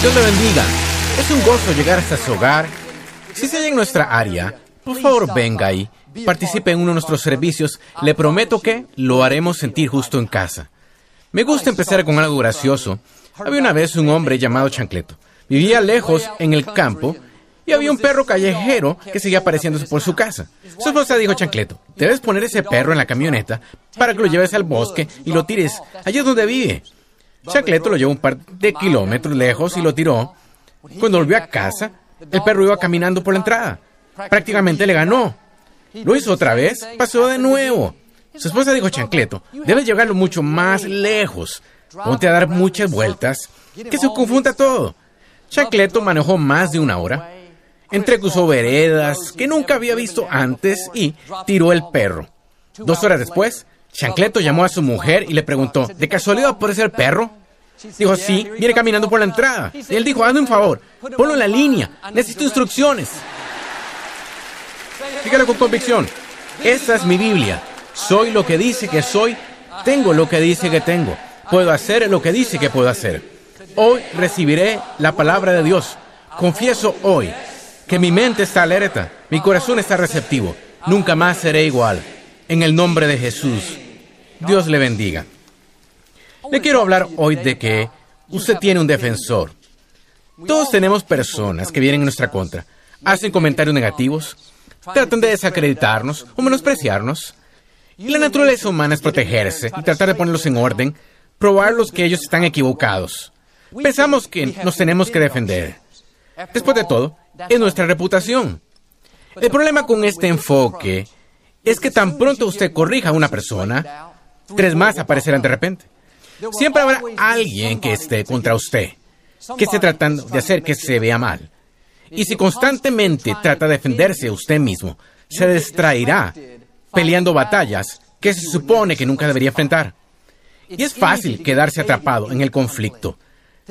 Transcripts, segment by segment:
Dios le bendiga. Es un gozo llegar hasta su hogar. Si se halla en nuestra área, por favor venga y participe en uno de nuestros servicios. Le prometo que lo haremos sentir justo en casa. Me gusta empezar con algo gracioso. Había una vez un hombre llamado Chancleto. Vivía lejos en el campo y había un perro callejero que seguía apareciéndose por su casa. Su esposa dijo Chancleto, debes poner ese perro en la camioneta para que lo lleves al bosque y lo tires allí es donde vive. Chancleto lo llevó un par de kilómetros lejos y lo tiró. Cuando volvió a casa, el perro iba caminando por la entrada. Prácticamente le ganó. Lo hizo otra vez, pasó de nuevo. Su esposa dijo, Chancleto, debes llevarlo mucho más lejos. Ponte a dar muchas vueltas, que se confunda todo. Chancleto manejó más de una hora. Entrecruzó veredas que nunca había visto antes y tiró el perro. Dos horas después, Chancleto llamó a su mujer y le preguntó, ¿de casualidad puede ser perro? Dijo, sí, viene caminando por la entrada. Y él dijo, hazme un favor, ponlo en la línea, necesito instrucciones. Dígalo con convicción, esta es mi Biblia. Soy lo que dice que soy, tengo lo que dice que tengo, puedo hacer lo que dice que puedo hacer. Hoy recibiré la palabra de Dios. Confieso hoy que mi mente está alerta, mi corazón está receptivo. Nunca más seré igual. En el nombre de Jesús, Dios le bendiga. Le quiero hablar hoy de que usted tiene un defensor. Todos tenemos personas que vienen en nuestra contra, hacen comentarios negativos, tratan de desacreditarnos o menospreciarnos. Y la naturaleza humana es protegerse y tratar de ponerlos en orden, probarlos que ellos están equivocados. Pensamos que nos tenemos que defender. Después de todo, es nuestra reputación. El problema con este enfoque es que tan pronto usted corrija a una persona, tres más aparecerán de repente. Siempre habrá alguien que esté contra usted, que esté tratando de hacer que se vea mal. Y si constantemente trata de defenderse usted mismo, se distraerá peleando batallas que se supone que nunca debería enfrentar. Y es fácil quedarse atrapado en el conflicto,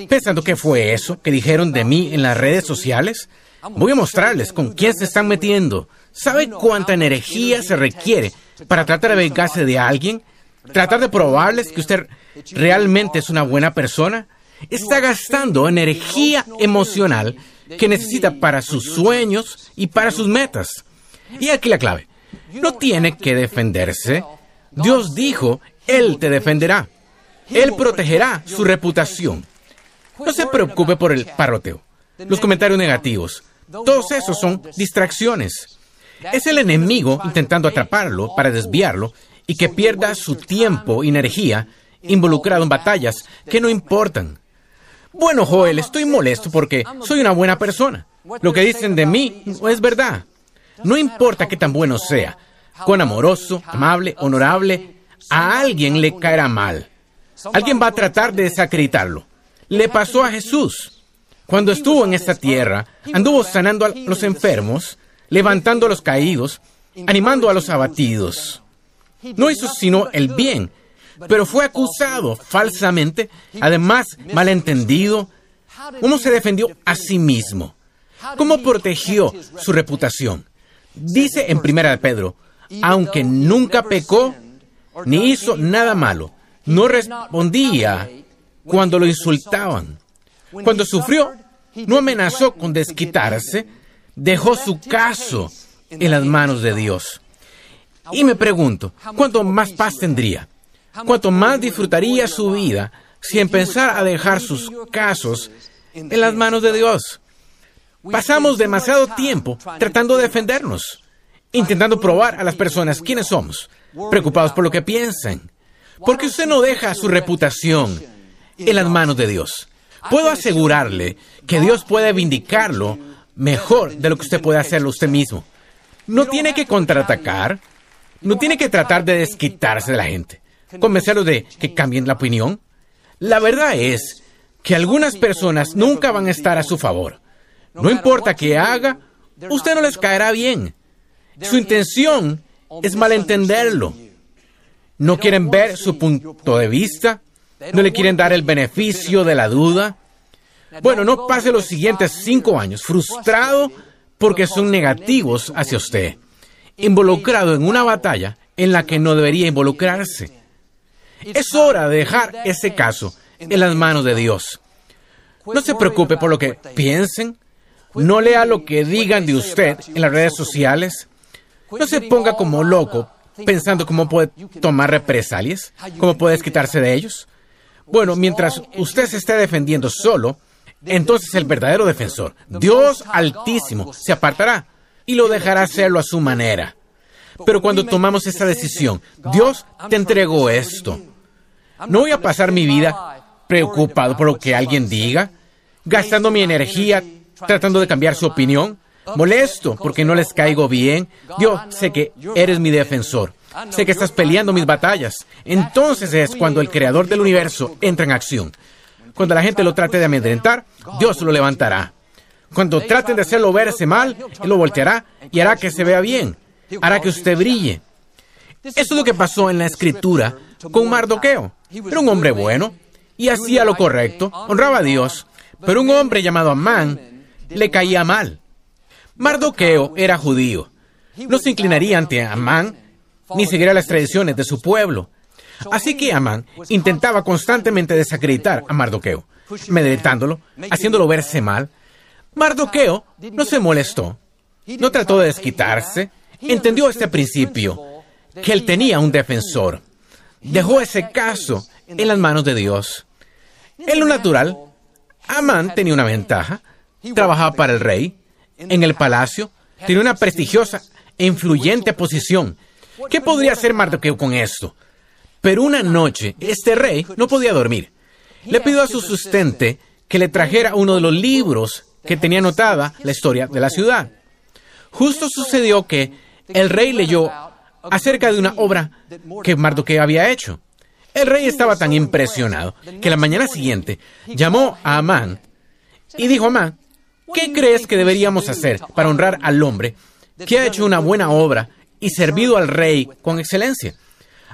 pensando que fue eso que dijeron de mí en las redes sociales. Voy a mostrarles con quién se están metiendo. ¿Sabe cuánta energía se requiere para tratar de vengarse de alguien? ¿Tratar de probarles que usted realmente es una buena persona? Está gastando energía emocional que necesita para sus sueños y para sus metas. Y aquí la clave. No tiene que defenderse. Dios dijo, Él te defenderá. Él protegerá su reputación. No se preocupe por el parroteo, los comentarios negativos. Todos esos son distracciones. Es el enemigo intentando atraparlo para desviarlo y que pierda su tiempo y energía involucrado en batallas que no importan. Bueno, Joel, estoy molesto porque soy una buena persona. Lo que dicen de mí no es verdad. No importa qué tan bueno sea, cuán amoroso, amable, honorable, a alguien le caerá mal. Alguien va a tratar de desacreditarlo. Le pasó a Jesús. Cuando estuvo en esta tierra, anduvo sanando a los enfermos, levantando a los caídos, animando a los abatidos. No hizo sino el bien, pero fue acusado falsamente, además malentendido. ¿Cómo se defendió a sí mismo? ¿Cómo protegió su reputación? Dice en Primera de Pedro, aunque nunca pecó ni hizo nada malo, no respondía cuando lo insultaban. Cuando sufrió, no amenazó con desquitarse, dejó su caso en las manos de Dios. Y me pregunto, ¿cuánto más paz tendría? ¿Cuánto más disfrutaría su vida si empezara a dejar sus casos en las manos de Dios? Pasamos demasiado tiempo tratando de defendernos, intentando probar a las personas quiénes somos, preocupados por lo que piensan. Porque usted no deja su reputación en las manos de Dios. Puedo asegurarle que Dios puede vindicarlo mejor de lo que usted puede hacerlo usted mismo. No tiene que contraatacar, no tiene que tratar de desquitarse de la gente, convencerlos de que cambien la opinión. La verdad es que algunas personas nunca van a estar a su favor. No importa qué haga, usted no les caerá bien. Su intención es malentenderlo. No quieren ver su punto de vista, no le quieren dar el beneficio de la duda. Bueno, no pase los siguientes cinco años frustrado porque son negativos hacia usted, involucrado en una batalla en la que no debería involucrarse. Es hora de dejar ese caso en las manos de Dios. No se preocupe por lo que piensen, no lea lo que digan de usted en las redes sociales, no se ponga como loco pensando cómo puede tomar represalias, cómo puede quitarse de ellos. Bueno, mientras usted se esté defendiendo solo, entonces el verdadero defensor, Dios Altísimo, se apartará y lo dejará hacerlo a su manera. Pero cuando tomamos esta decisión, Dios te entregó esto. No voy a pasar mi vida preocupado por lo que alguien diga, gastando mi energía tratando de cambiar su opinión, molesto porque no les caigo bien. Dios, sé que eres mi defensor. Sé que estás peleando mis batallas. Entonces es cuando el creador del universo entra en acción. Cuando la gente lo trate de amedrentar, Dios lo levantará. Cuando traten de hacerlo verse mal, Él lo volteará y hará que se vea bien. Hará que usted brille. Eso es lo que pasó en la escritura con Mardoqueo. Era un hombre bueno y hacía lo correcto, honraba a Dios, pero un hombre llamado Amán le caía mal. Mardoqueo era judío. No se inclinaría ante Amán ni seguiría las tradiciones de su pueblo. Así que Amán intentaba constantemente desacreditar a Mardoqueo, medretándolo, haciéndolo verse mal. Mardoqueo no se molestó, no trató de desquitarse, entendió este principio, que él tenía un defensor. Dejó ese caso en las manos de Dios. En lo natural, Amán tenía una ventaja, trabajaba para el rey, en el palacio, tenía una prestigiosa e influyente posición. ¿Qué podría hacer Mardoqueo con esto? Pero una noche, este rey no podía dormir. Le pidió a su sustente que le trajera uno de los libros que tenía anotada la historia de la ciudad. Justo sucedió que el rey leyó acerca de una obra que Mardoqueo había hecho. El rey estaba tan impresionado que la mañana siguiente llamó a Amán y dijo Amán, ¿qué crees que deberíamos hacer para honrar al hombre que ha hecho una buena obra y servido al rey con excelencia?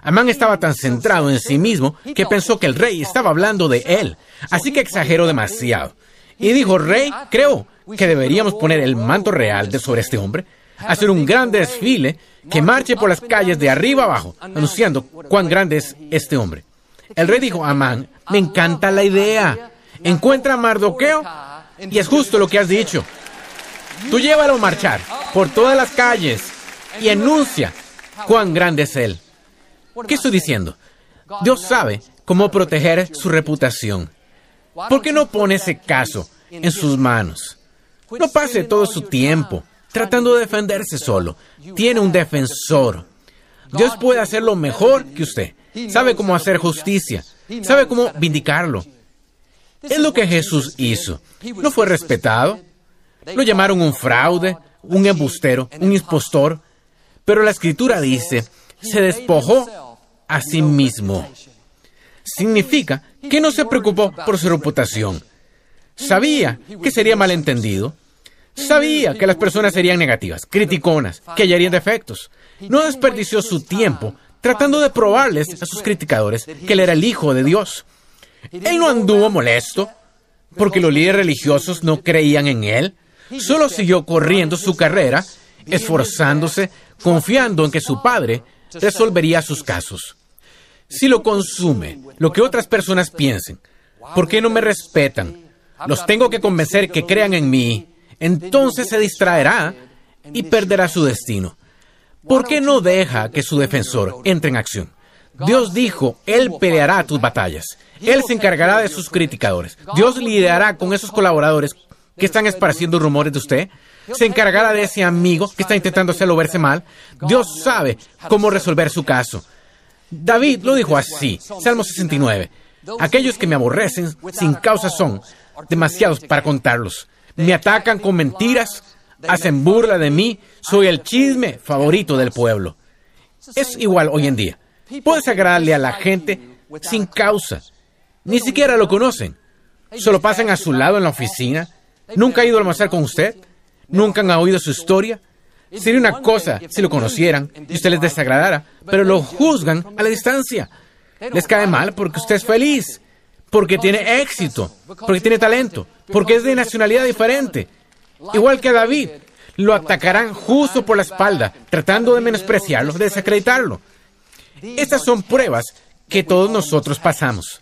Amán estaba tan centrado en sí mismo que pensó que el rey estaba hablando de él, así que exageró demasiado. Y dijo, rey, creo que deberíamos poner el manto real de sobre este hombre, hacer un gran desfile que marche por las calles de arriba abajo, anunciando cuán grande es este hombre. El rey dijo, Amán, me encanta la idea. Encuentra a Mardoqueo y es justo lo que has dicho. Tú llévalo a marchar por todas las calles y anuncia cuán grande es él. ¿Qué estoy diciendo? Dios sabe cómo proteger su reputación. ¿Por qué no pone ese caso en sus manos? No pase todo su tiempo tratando de defenderse solo. Tiene un defensor. Dios puede hacerlo mejor que usted. Sabe cómo hacer justicia. Sabe cómo vindicarlo. Es lo que Jesús hizo. No fue respetado. Lo llamaron un fraude, un embustero, un impostor. Pero la escritura dice, se despojó a sí mismo. Significa que no se preocupó por su reputación. Sabía que sería malentendido. Sabía que las personas serían negativas, criticonas, que hallarían defectos. No desperdició su tiempo tratando de probarles a sus criticadores que él era el Hijo de Dios. Él no anduvo molesto porque los líderes religiosos no creían en él. Solo siguió corriendo su carrera, esforzándose, confiando en que su padre resolvería sus casos. Si lo consume, lo que otras personas piensen, ¿por qué no me respetan? Los tengo que convencer que crean en mí entonces se distraerá y perderá su destino. ¿Por qué no deja que su defensor entre en acción? Dios dijo, Él peleará tus batallas. Él se encargará de sus criticadores. Dios lidiará con esos colaboradores que están esparciendo rumores de usted. Se encargará de ese amigo que está intentando hacerlo verse mal. Dios sabe cómo resolver su caso. David lo dijo así, Salmo 69. Aquellos que me aborrecen sin causa son demasiados para contarlos me atacan con mentiras, hacen burla de mí, soy el chisme favorito del pueblo. Es igual hoy en día. Puedes agradarle a la gente sin causa. Ni siquiera lo conocen. Solo pasan a su lado en la oficina. Nunca ha ido a almorzar con usted. Nunca han oído su historia. Sería una cosa si lo conocieran y usted les desagradara, pero lo juzgan a la distancia. Les cae mal porque usted es feliz, porque tiene éxito, porque tiene talento, porque es de nacionalidad diferente. Igual que David, lo atacarán justo por la espalda, tratando de menospreciarlo, de desacreditarlo. Estas son pruebas que todos nosotros pasamos.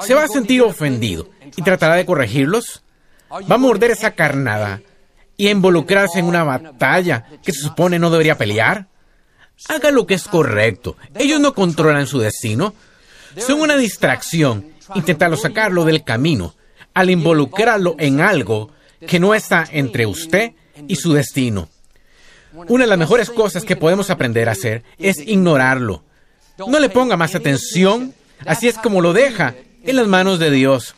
¿Se va a sentir ofendido y tratará de corregirlos? ¿Va a morder esa carnada y involucrarse en una batalla que se supone no debería pelear? Haga lo que es correcto. Ellos no controlan su destino. Son una distracción. Intentarlo sacarlo del camino al involucrarlo en algo que no está entre usted y su destino. Una de las mejores cosas que podemos aprender a hacer es ignorarlo. No le ponga más atención, así es como lo deja en las manos de Dios.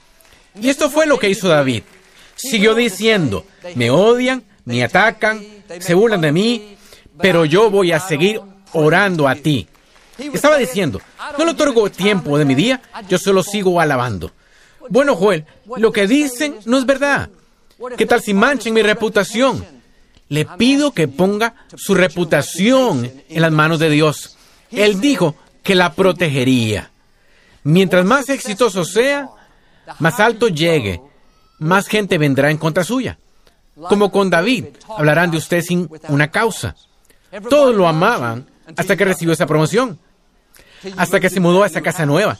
Y esto fue lo que hizo David. Siguió diciendo, me odian, me atacan, se burlan de mí, pero yo voy a seguir orando a ti. Estaba diciendo, no le otorgo tiempo de mi día, yo solo sigo alabando. Bueno, Joel, lo que dicen no es verdad. ¿Qué tal si manchen mi reputación? Le pido que ponga su reputación en las manos de Dios. Él dijo que la protegería. Mientras más exitoso sea, más alto llegue, más gente vendrá en contra suya. Como con David, hablarán de usted sin una causa. Todos lo amaban hasta que recibió esa promoción, hasta que se mudó a esa casa nueva,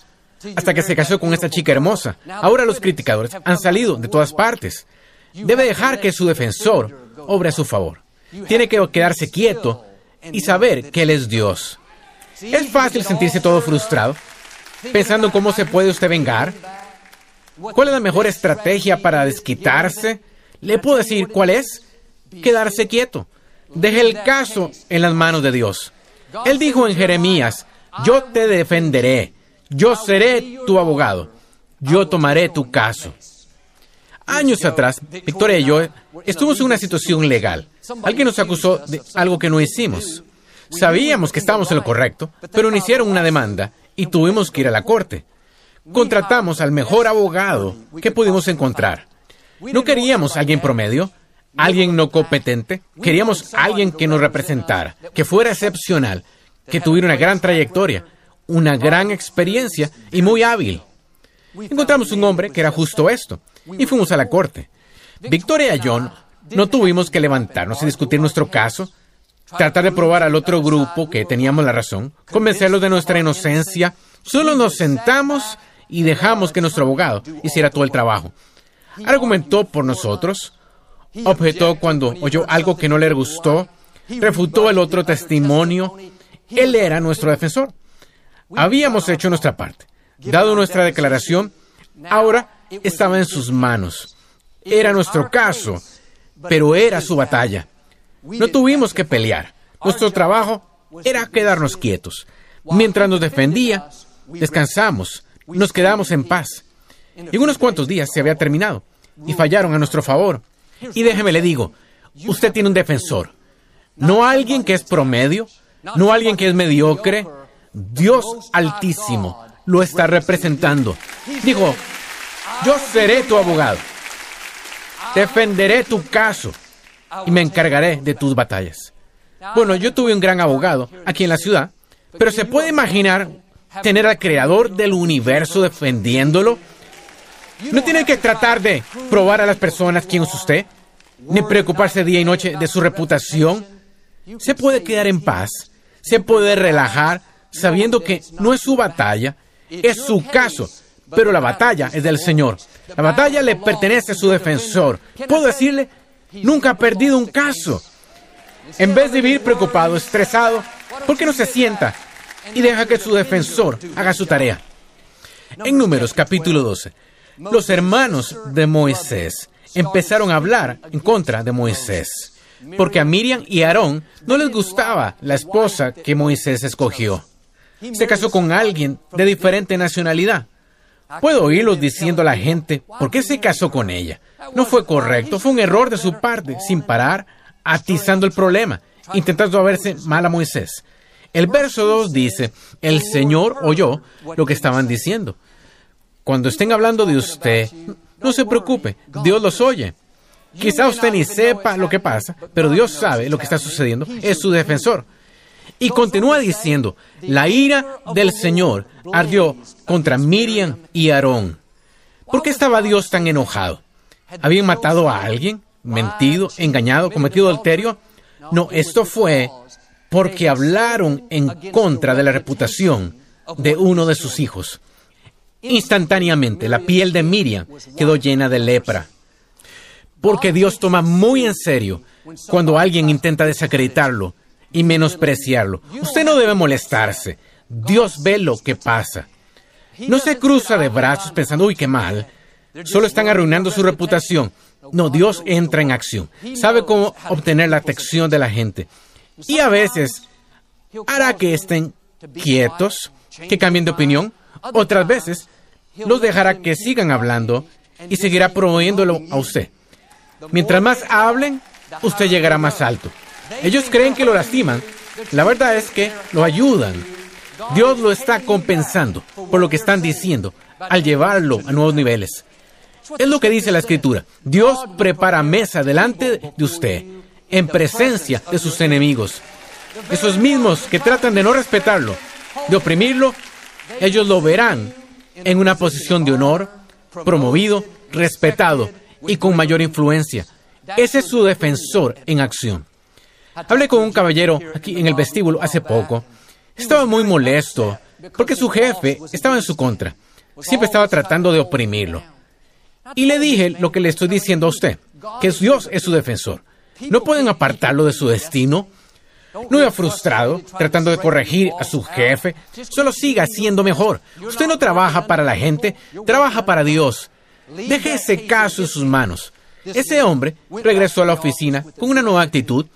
hasta que se casó con esta chica hermosa. Ahora los criticadores han salido de todas partes. Debe dejar que su defensor obre a su favor. Tiene que quedarse quieto y saber que Él es Dios. Es fácil sentirse todo frustrado, pensando en cómo se puede usted vengar. ¿Cuál es la mejor estrategia para desquitarse? Le puedo decir cuál es. Quedarse quieto. Deje el caso en las manos de Dios. Él dijo en Jeremías, yo te defenderé, yo seré tu abogado, yo tomaré tu caso. Años atrás, Victoria y yo estuvimos en una situación legal. Alguien nos acusó de algo que no hicimos. Sabíamos que estábamos en lo correcto, pero iniciaron una demanda y tuvimos que ir a la corte. Contratamos al mejor abogado que pudimos encontrar. No queríamos alguien promedio, alguien no competente. Queríamos alguien que nos representara, que fuera excepcional, que tuviera una gran trayectoria, una gran experiencia y muy hábil. Encontramos un hombre que era justo esto y fuimos a la corte. Victoria y John no tuvimos que levantarnos y discutir nuestro caso, tratar de probar al otro grupo que teníamos la razón, convencerlos de nuestra inocencia. Solo nos sentamos y dejamos que nuestro abogado hiciera todo el trabajo. Argumentó por nosotros, objetó cuando oyó algo que no le gustó, refutó el otro testimonio. Él era nuestro defensor. Habíamos hecho nuestra parte, dado nuestra declaración, ahora estaba en sus manos. Era nuestro caso, pero era su batalla. No tuvimos que pelear. Nuestro trabajo era quedarnos quietos. Mientras nos defendía, descansamos, nos quedamos en paz. En unos cuantos días se había terminado y fallaron a nuestro favor. Y déjeme le digo, usted tiene un defensor. No alguien que es promedio, no alguien que es mediocre. Dios altísimo lo está representando. Dijo, yo seré tu abogado. Defenderé tu caso y me encargaré de tus batallas. Bueno, yo tuve un gran abogado aquí en la ciudad, pero ¿se puede imaginar tener al creador del universo defendiéndolo? No tiene que tratar de probar a las personas quién es usted, ni preocuparse día y noche de su reputación. Se puede quedar en paz, se puede relajar sabiendo que no es su batalla, es su caso, pero la batalla es del Señor. La batalla le pertenece a su defensor. Puedo decirle, nunca ha perdido un caso. En vez de vivir preocupado, estresado, ¿por qué no se sienta y deja que su defensor haga su tarea? En Números capítulo 12, los hermanos de Moisés empezaron a hablar en contra de Moisés, porque a Miriam y Aarón no les gustaba la esposa que Moisés escogió. Se casó con alguien de diferente nacionalidad. Puedo oírlos diciendo a la gente, ¿por qué se casó con ella? No fue correcto, fue un error de su parte, sin parar, atizando el problema, intentando verse mal a Moisés. El verso 2 dice, el Señor oyó lo que estaban diciendo. Cuando estén hablando de usted, No se preocupe, Dios los oye. Quizá usted ni sepa lo que pasa, pero Dios sabe lo que está sucediendo. Es su defensor. Y continúa diciendo, la ira del Señor ardió contra Miriam y Aarón. ¿Por qué estaba Dios tan enojado? ¿Habían matado a alguien? ¿Mentido? ¿Engañado? ¿Cometido adulterio? No, esto fue porque hablaron en contra de la reputación de uno de sus hijos. Instantáneamente la piel de Miriam quedó llena de lepra. Porque Dios toma muy en serio cuando alguien intenta desacreditarlo y menospreciarlo. Usted no debe molestarse. Dios ve lo que pasa. No se cruza de brazos pensando, uy, qué mal. Solo están arruinando su reputación. No, Dios entra en acción. Sabe cómo obtener la atención de la gente. Y a veces hará que estén quietos, que cambien de opinión. Otras veces los dejará que sigan hablando y seguirá promoviéndolo a usted. Mientras más hablen, usted llegará más alto. Ellos creen que lo lastiman. La verdad es que lo ayudan. Dios lo está compensando por lo que están diciendo al llevarlo a nuevos niveles. Es lo que dice la escritura. Dios prepara mesa delante de usted en presencia de sus enemigos. Esos mismos que tratan de no respetarlo, de oprimirlo, ellos lo verán en una posición de honor, promovido, respetado y con mayor influencia. Ese es su defensor en acción. Hablé con un caballero aquí en el vestíbulo hace poco. Estaba muy molesto porque su jefe estaba en su contra. Siempre estaba tratando de oprimirlo. Y le dije lo que le estoy diciendo a usted, que Dios es su defensor. No pueden apartarlo de su destino. No iba frustrado, tratando de corregir a su jefe. Solo siga siendo mejor. Usted no trabaja para la gente, trabaja para Dios. Deje ese caso en sus manos. Ese hombre regresó a la oficina con una nueva actitud.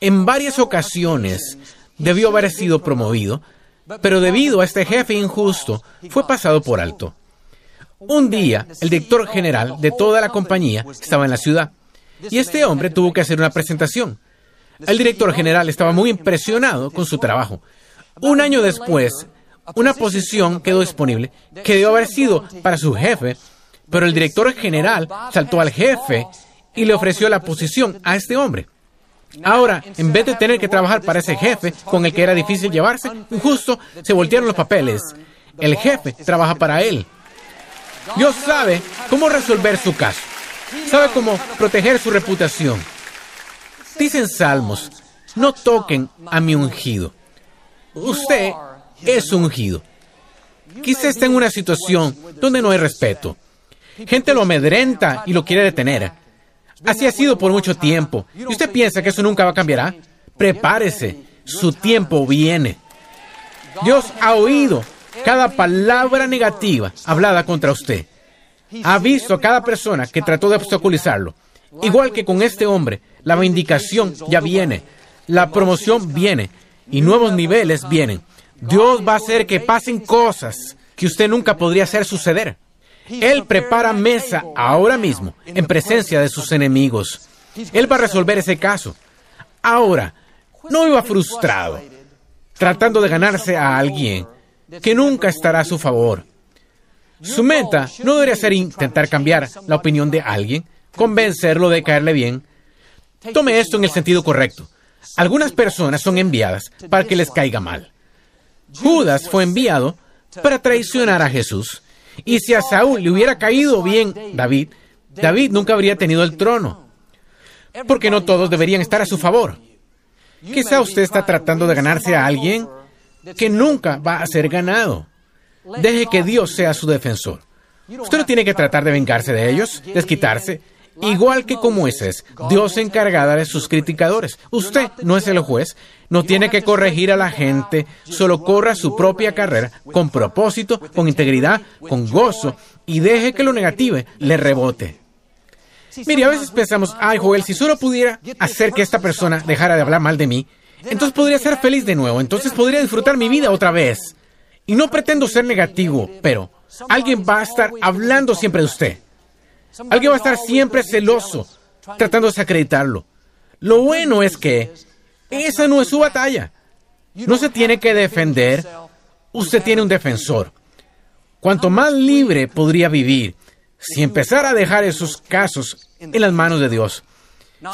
En varias ocasiones debió haber sido promovido, pero debido a este jefe injusto fue pasado por alto. Un día, el director general de toda la compañía estaba en la ciudad y este hombre tuvo que hacer una presentación. El director general estaba muy impresionado con su trabajo. Un año después, una posición quedó disponible que debió haber sido para su jefe, pero el director general saltó al jefe y le ofreció la posición a este hombre. Ahora, en vez de tener que trabajar para ese jefe con el que era difícil llevarse, justo se voltearon los papeles. El jefe trabaja para él. Dios sabe cómo resolver su caso. Sabe cómo proteger su reputación. Dicen salmos, no toquen a mi ungido. Usted es ungido. Quizá esté en una situación donde no hay respeto. Gente lo amedrenta y lo quiere detener. Así ha sido por mucho tiempo. ¿Y usted piensa que eso nunca va a cambiar? Prepárese. Su tiempo viene. Dios ha oído cada palabra negativa hablada contra usted. Ha visto a cada persona que trató de obstaculizarlo. Igual que con este hombre, la vindicación ya viene, la promoción viene y nuevos niveles vienen. Dios va a hacer que pasen cosas que usted nunca podría hacer suceder. Él prepara mesa ahora mismo en presencia de sus enemigos. Él va a resolver ese caso. Ahora, no iba frustrado, tratando de ganarse a alguien que nunca estará a su favor. Su meta no debería ser intentar cambiar la opinión de alguien, convencerlo de caerle bien. Tome esto en el sentido correcto. Algunas personas son enviadas para que les caiga mal. Judas fue enviado para traicionar a Jesús. Y si a Saúl le hubiera caído bien David, David nunca habría tenido el trono. Porque no todos deberían estar a su favor. Quizá usted está tratando de ganarse a alguien que nunca va a ser ganado. Deje que Dios sea su defensor. Usted no tiene que tratar de vengarse de ellos, desquitarse. Igual que como Moisés, Dios se encargará de sus criticadores. Usted no es el juez, no tiene que corregir a la gente, solo corra su propia carrera con propósito, con integridad, con gozo y deje que lo negativo le rebote. Mire, a veces pensamos, ay Joel, si solo pudiera hacer que esta persona dejara de hablar mal de mí, entonces podría ser feliz de nuevo, entonces podría disfrutar mi vida otra vez. Y no pretendo ser negativo, pero alguien va a estar hablando siempre de usted. Alguien va a estar siempre celoso, tratando de desacreditarlo. Lo bueno es que esa no es su batalla. No se tiene que defender. Usted tiene un defensor. Cuanto más libre podría vivir si empezara a dejar esos casos en las manos de Dios,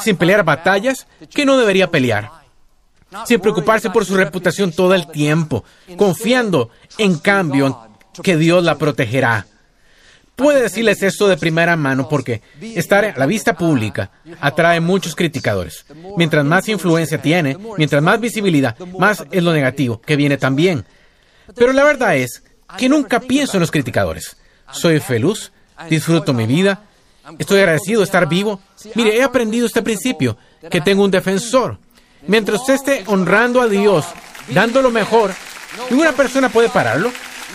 sin pelear batallas que no debería pelear, sin preocuparse por su reputación todo el tiempo, confiando en cambio que Dios la protegerá. Puede decirles esto de primera mano porque estar a la vista pública atrae muchos criticadores. Mientras más influencia tiene, mientras más visibilidad, más es lo negativo que viene también. Pero la verdad es que nunca pienso en los criticadores. Soy feliz, disfruto mi vida, estoy agradecido de estar vivo. Mire, he aprendido este principio, que tengo un defensor. Mientras usted esté honrando a Dios, dando lo mejor, ninguna persona puede pararlo,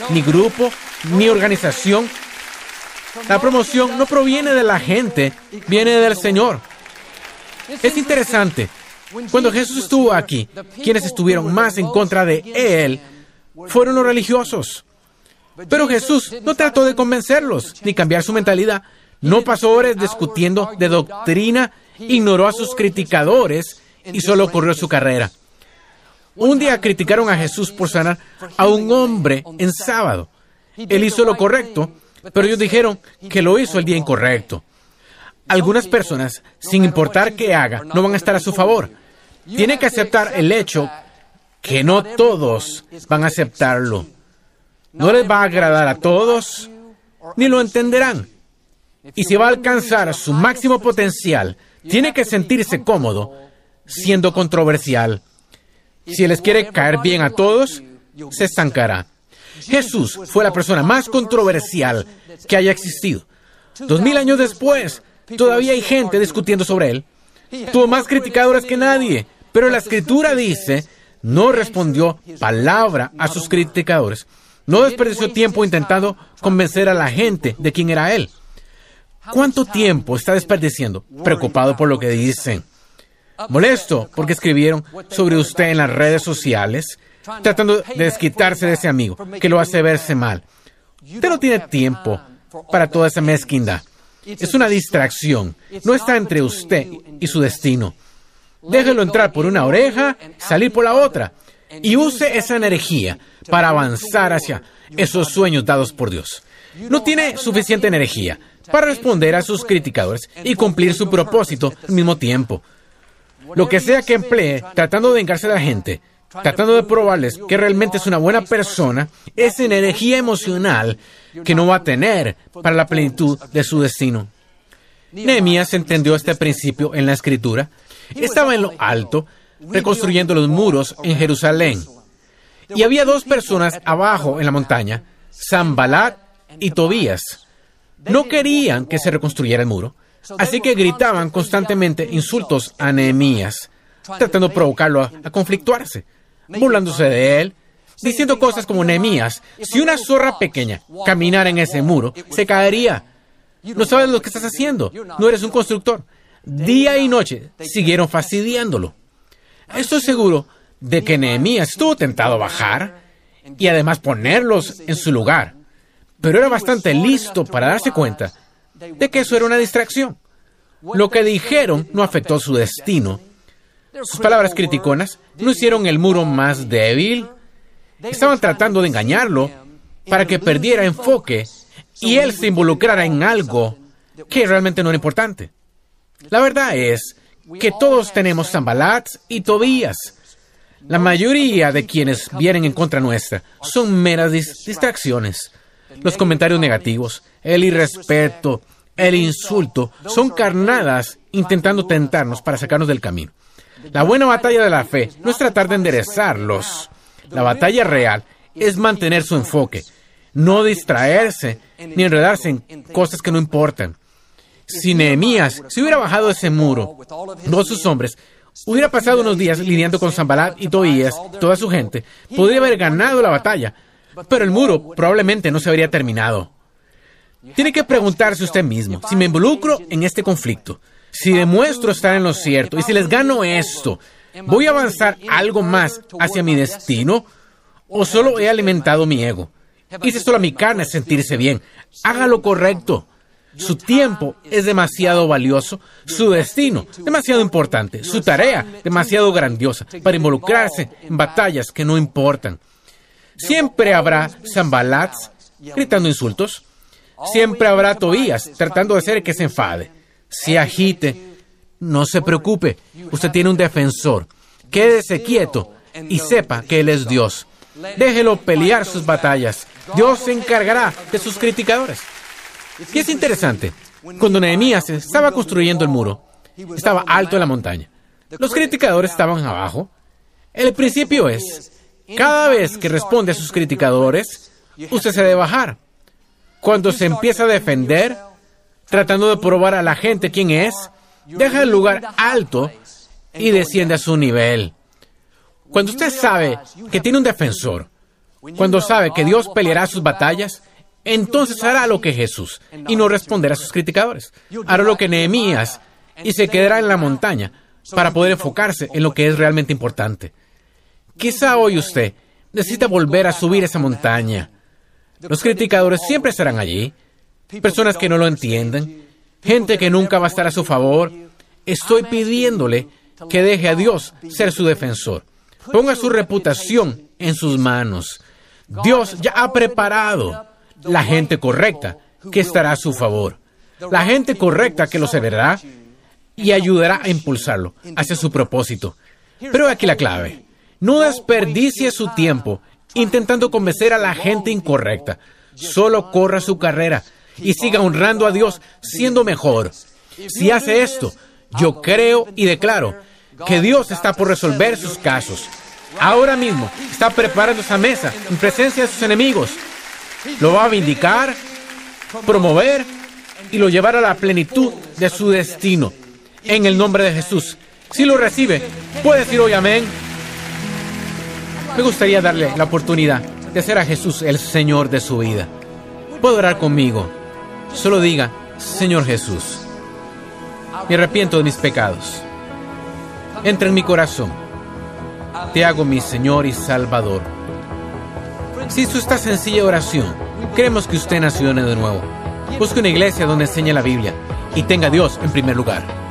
ni grupo, ni organización. La promoción no proviene de la gente, viene del Señor. Es interesante. Cuando Jesús estuvo aquí, quienes estuvieron más en contra de Él fueron los religiosos. Pero Jesús no trató de convencerlos ni cambiar su mentalidad. No pasó horas discutiendo de doctrina, ignoró a sus criticadores y solo corrió su carrera. Un día criticaron a Jesús por sanar a un hombre en sábado. Él hizo lo correcto, pero ellos dijeron que lo hizo el día incorrecto. Algunas personas, sin importar qué haga, no van a estar a su favor. Tiene que aceptar el hecho que no todos van a aceptarlo. No les va a agradar a todos, ni lo entenderán. Y si va a alcanzar su máximo potencial, tiene que sentirse cómodo siendo controversial. Si les quiere caer bien a todos, se estancará. Jesús fue la persona más controversial que haya existido. Dos mil años después, todavía hay gente discutiendo sobre él. Tuvo más criticadores que nadie, pero la escritura dice no respondió palabra a sus criticadores. No desperdició tiempo intentando convencer a la gente de quién era él. ¿Cuánto tiempo está desperdiciando preocupado por lo que dicen? Molesto porque escribieron sobre usted en las redes sociales, tratando de desquitarse de ese amigo que lo hace verse mal. Usted no tiene tiempo para toda esa mezquindad. Es una distracción. No está entre usted y su destino. Déjelo entrar por una oreja, salir por la otra. Y use esa energía para avanzar hacia esos sueños dados por Dios. No tiene suficiente energía para responder a sus criticadores y cumplir su propósito al mismo tiempo. Lo que sea que emplee tratando de vengarse de la gente, tratando de probarles que realmente es una buena persona, es energía emocional que no va a tener para la plenitud de su destino. Nehemías entendió este principio en la escritura estaba en lo alto, reconstruyendo los muros en Jerusalén. Y había dos personas abajo en la montaña, Zambalat y Tobías. No querían que se reconstruyera el muro, así que gritaban constantemente insultos a Nehemías, tratando de provocarlo a conflictuarse, burlándose de él, diciendo cosas como Nehemías, si una zorra pequeña caminara en ese muro, se caería. No sabes lo que estás haciendo, no eres un constructor día y noche siguieron fastidiándolo. Estoy seguro de que Nehemías estuvo tentado a bajar y además ponerlos en su lugar, pero era bastante listo para darse cuenta de que eso era una distracción. Lo que dijeron no afectó su destino. Sus palabras criticonas no hicieron el muro más débil. Estaban tratando de engañarlo para que perdiera enfoque y él se involucrara en algo que realmente no era importante. La verdad es que todos tenemos Zambalats y Tobías. La mayoría de quienes vienen en contra nuestra son meras distracciones. Los comentarios negativos, el irrespeto, el insulto son carnadas intentando tentarnos para sacarnos del camino. La buena batalla de la fe no es tratar de enderezarlos. La batalla real es mantener su enfoque, no distraerse ni enredarse en cosas que no importan. Si Nehemías se hubiera bajado ese muro, todos sus hombres, hubiera pasado unos días lidiando con Zambalat y Toías, toda su gente, podría haber ganado la batalla, pero el muro probablemente no se habría terminado. Tiene que preguntarse usted mismo, si me involucro en este conflicto, si demuestro estar en lo cierto y si les gano esto, ¿voy a avanzar algo más hacia mi destino o solo he alimentado mi ego? Hice solo a mi carne sentirse bien. Haga lo correcto. Su tiempo es demasiado valioso, su destino demasiado importante, su tarea demasiado grandiosa para involucrarse en batallas que no importan. Siempre habrá zambalats gritando insultos. Siempre habrá Tobías tratando de hacer que se enfade, se agite. No se preocupe, usted tiene un defensor. Quédese quieto y sepa que Él es Dios. Déjelo pelear sus batallas. Dios se encargará de sus criticadores. Y es interesante, cuando Nehemías estaba construyendo el muro, estaba alto en la montaña. Los criticadores estaban abajo. El principio es, cada vez que responde a sus criticadores, usted se debe bajar. Cuando se empieza a defender, tratando de probar a la gente quién es, deja el lugar alto y desciende a su nivel. Cuando usted sabe que tiene un defensor, cuando sabe que Dios peleará sus batallas, entonces hará lo que Jesús y no responderá a sus criticadores. Hará lo que Nehemías y se quedará en la montaña para poder enfocarse en lo que es realmente importante. Quizá hoy usted necesita volver a subir esa montaña. Los criticadores siempre estarán allí, personas que no lo entienden, gente que nunca va a estar a su favor. Estoy pidiéndole que deje a Dios ser su defensor. Ponga su reputación en sus manos. Dios ya ha preparado la gente correcta que estará a su favor. La gente correcta que lo cederá y ayudará a impulsarlo hacia su propósito. Pero aquí la clave. No desperdicie su tiempo intentando convencer a la gente incorrecta. Solo corra su carrera y siga honrando a Dios siendo mejor. Si hace esto, yo creo y declaro que Dios está por resolver sus casos. Ahora mismo está preparando esa mesa en presencia de sus enemigos. Lo va a vindicar, promover y lo llevará a la plenitud de su destino. En el nombre de Jesús. Si lo recibe, puede decir hoy amén. Me gustaría darle la oportunidad de hacer a Jesús el Señor de su vida. Puede orar conmigo. Solo diga, Señor Jesús, me arrepiento de mis pecados. Entra en mi corazón. Te hago mi Señor y Salvador. Si hizo esta sencilla oración, creemos que usted nació de nuevo. Busque una iglesia donde enseñe la Biblia y tenga a Dios en primer lugar.